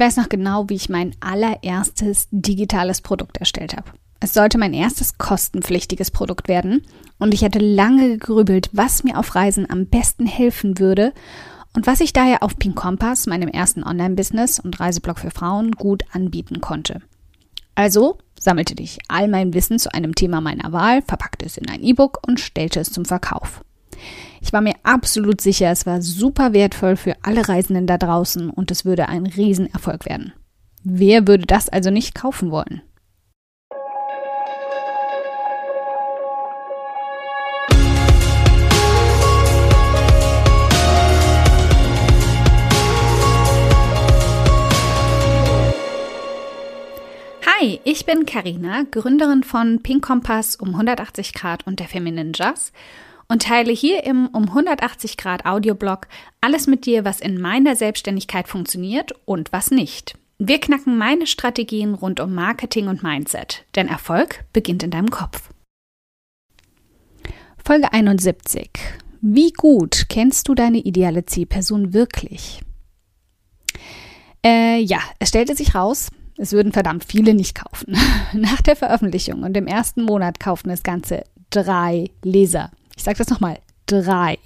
weiß noch genau, wie ich mein allererstes digitales Produkt erstellt habe. Es sollte mein erstes kostenpflichtiges Produkt werden und ich hatte lange gegrübelt, was mir auf Reisen am besten helfen würde und was ich daher auf Pink Compass, meinem ersten Online-Business und Reiseblog für Frauen, gut anbieten konnte. Also sammelte ich all mein Wissen zu einem Thema meiner Wahl, verpackte es in ein E-Book und stellte es zum Verkauf. Ich war mir absolut sicher, es war super wertvoll für alle Reisenden da draußen und es würde ein Riesenerfolg werden. Wer würde das also nicht kaufen wollen? Hi, ich bin Karina, Gründerin von Pink Kompass um 180 Grad und der Feminine Jazz und teile hier im um 180 Grad Audioblog alles mit dir, was in meiner Selbstständigkeit funktioniert und was nicht. Wir knacken meine Strategien rund um Marketing und Mindset, denn Erfolg beginnt in deinem Kopf. Folge 71. Wie gut kennst du deine ideale Zielperson wirklich? Äh, ja, es stellte sich raus, es würden verdammt viele nicht kaufen. Nach der Veröffentlichung und im ersten Monat kauften es ganze drei Leser. Ich sage das nochmal, drei.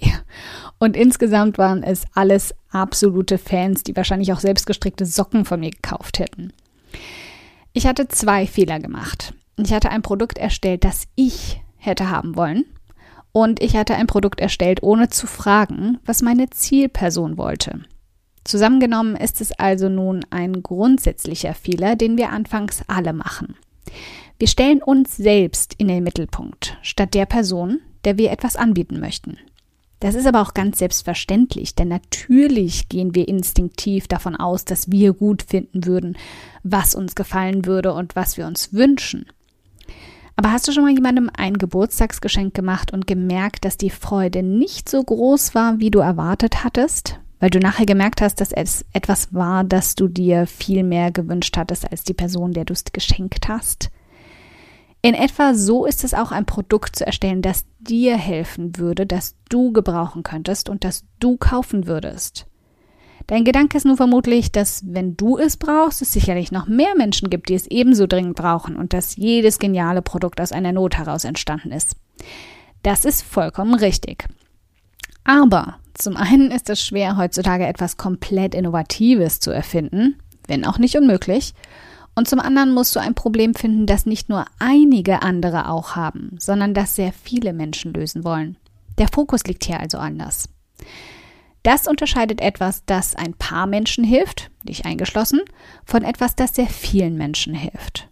Und insgesamt waren es alles absolute Fans, die wahrscheinlich auch selbstgestrickte Socken von mir gekauft hätten. Ich hatte zwei Fehler gemacht. Ich hatte ein Produkt erstellt, das ich hätte haben wollen. Und ich hatte ein Produkt erstellt, ohne zu fragen, was meine Zielperson wollte. Zusammengenommen ist es also nun ein grundsätzlicher Fehler, den wir anfangs alle machen. Wir stellen uns selbst in den Mittelpunkt, statt der Person, der wir etwas anbieten möchten. Das ist aber auch ganz selbstverständlich, denn natürlich gehen wir instinktiv davon aus, dass wir gut finden würden, was uns gefallen würde und was wir uns wünschen. Aber hast du schon mal jemandem ein Geburtstagsgeschenk gemacht und gemerkt, dass die Freude nicht so groß war, wie du erwartet hattest? Weil du nachher gemerkt hast, dass es etwas war, das du dir viel mehr gewünscht hattest als die Person, der du es geschenkt hast. In etwa so ist es auch ein Produkt zu erstellen, das dir helfen würde, das du gebrauchen könntest und das du kaufen würdest. Dein Gedanke ist nun vermutlich, dass wenn du es brauchst, es sicherlich noch mehr Menschen gibt, die es ebenso dringend brauchen und dass jedes geniale Produkt aus einer Not heraus entstanden ist. Das ist vollkommen richtig. Aber zum einen ist es schwer, heutzutage etwas komplett Innovatives zu erfinden, wenn auch nicht unmöglich. Und zum anderen musst du ein Problem finden, das nicht nur einige andere auch haben, sondern das sehr viele Menschen lösen wollen. Der Fokus liegt hier also anders. Das unterscheidet etwas, das ein paar Menschen hilft, dich eingeschlossen, von etwas, das sehr vielen Menschen hilft.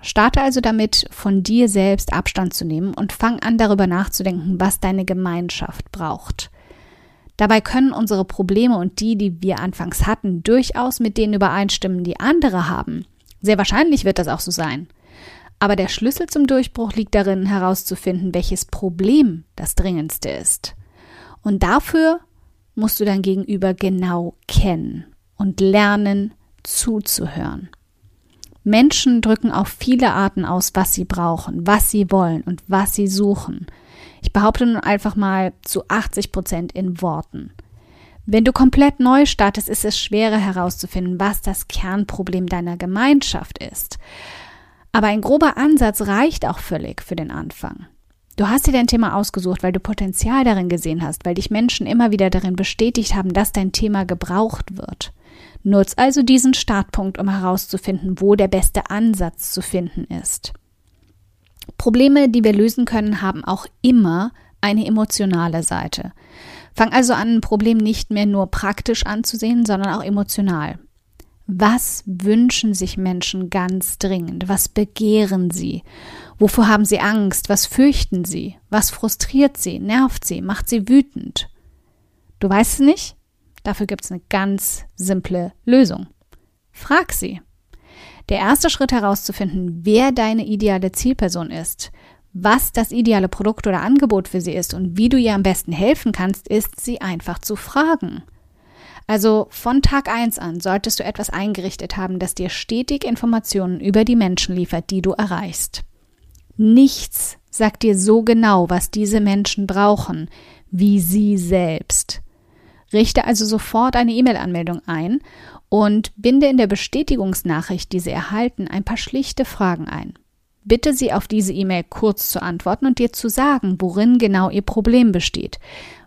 Starte also damit, von dir selbst Abstand zu nehmen und fang an darüber nachzudenken, was deine Gemeinschaft braucht. Dabei können unsere Probleme und die, die wir anfangs hatten, durchaus mit denen übereinstimmen, die andere haben. Sehr wahrscheinlich wird das auch so sein. Aber der Schlüssel zum Durchbruch liegt darin, herauszufinden, welches Problem das dringendste ist. Und dafür musst du dein Gegenüber genau kennen und lernen zuzuhören. Menschen drücken auf viele Arten aus, was sie brauchen, was sie wollen und was sie suchen. Ich behaupte nun einfach mal zu 80 Prozent in Worten. Wenn du komplett neu startest, ist es schwerer herauszufinden, was das Kernproblem deiner Gemeinschaft ist. Aber ein grober Ansatz reicht auch völlig für den Anfang. Du hast dir dein Thema ausgesucht, weil du Potenzial darin gesehen hast, weil dich Menschen immer wieder darin bestätigt haben, dass dein Thema gebraucht wird. Nutz also diesen Startpunkt, um herauszufinden, wo der beste Ansatz zu finden ist. Probleme, die wir lösen können, haben auch immer eine emotionale Seite. Fang also an, ein Problem nicht mehr nur praktisch anzusehen, sondern auch emotional. Was wünschen sich Menschen ganz dringend? Was begehren sie? Wovor haben sie Angst? Was fürchten sie? Was frustriert sie? Nervt sie? Macht sie wütend? Du weißt es nicht? Dafür gibt es eine ganz simple Lösung. Frag sie. Der erste Schritt herauszufinden, wer deine ideale Zielperson ist, was das ideale Produkt oder Angebot für sie ist und wie du ihr am besten helfen kannst, ist, sie einfach zu fragen. Also von Tag 1 an solltest du etwas eingerichtet haben, das dir stetig Informationen über die Menschen liefert, die du erreichst. Nichts sagt dir so genau, was diese Menschen brauchen, wie sie selbst. Richte also sofort eine E-Mail-Anmeldung ein und binde in der Bestätigungsnachricht, die Sie erhalten, ein paar schlichte Fragen ein. Bitte Sie auf diese E-Mail kurz zu antworten und dir zu sagen, worin genau Ihr Problem besteht,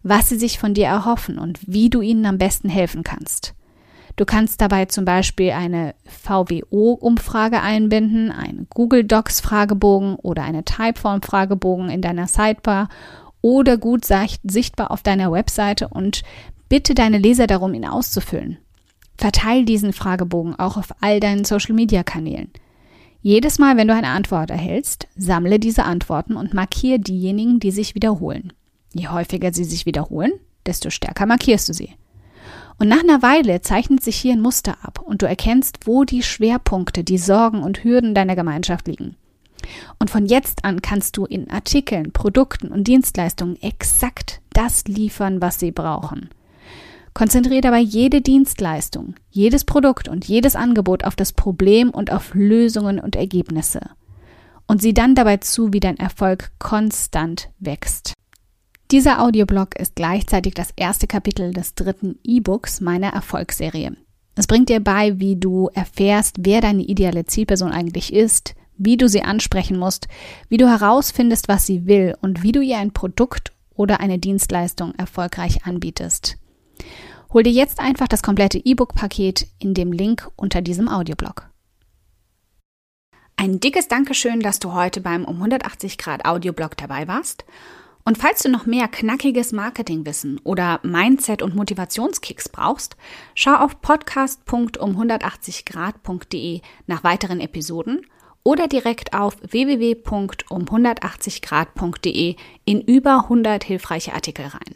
was Sie sich von dir erhoffen und wie du ihnen am besten helfen kannst. Du kannst dabei zum Beispiel eine VWO-Umfrage einbinden, einen Google Docs-Fragebogen oder eine Typeform-Fragebogen in deiner Sidebar oder gut sichtbar auf deiner Webseite und bitte deine Leser darum, ihn auszufüllen. Verteil diesen Fragebogen auch auf all deinen Social-Media-Kanälen. Jedes Mal, wenn du eine Antwort erhältst, sammle diese Antworten und markiere diejenigen, die sich wiederholen. Je häufiger sie sich wiederholen, desto stärker markierst du sie. Und nach einer Weile zeichnet sich hier ein Muster ab und du erkennst, wo die Schwerpunkte, die Sorgen und Hürden deiner Gemeinschaft liegen. Und von jetzt an kannst du in Artikeln, Produkten und Dienstleistungen exakt das liefern, was sie brauchen. Konzentriere dabei jede Dienstleistung, jedes Produkt und jedes Angebot auf das Problem und auf Lösungen und Ergebnisse. Und sieh dann dabei zu, wie dein Erfolg konstant wächst. Dieser Audioblog ist gleichzeitig das erste Kapitel des dritten E-Books meiner Erfolgsserie. Es bringt dir bei, wie du erfährst, wer deine ideale Zielperson eigentlich ist, wie du sie ansprechen musst, wie du herausfindest, was sie will und wie du ihr ein Produkt oder eine Dienstleistung erfolgreich anbietest. Hol dir jetzt einfach das komplette E-Book-Paket in dem Link unter diesem Audioblog. Ein dickes Dankeschön, dass du heute beim um 180 Grad Audioblog dabei warst. Und falls du noch mehr knackiges Marketingwissen oder Mindset- und Motivationskicks brauchst, schau auf podcast.um180grad.de nach weiteren Episoden oder direkt auf www.um180grad.de in über 100 hilfreiche Artikel rein.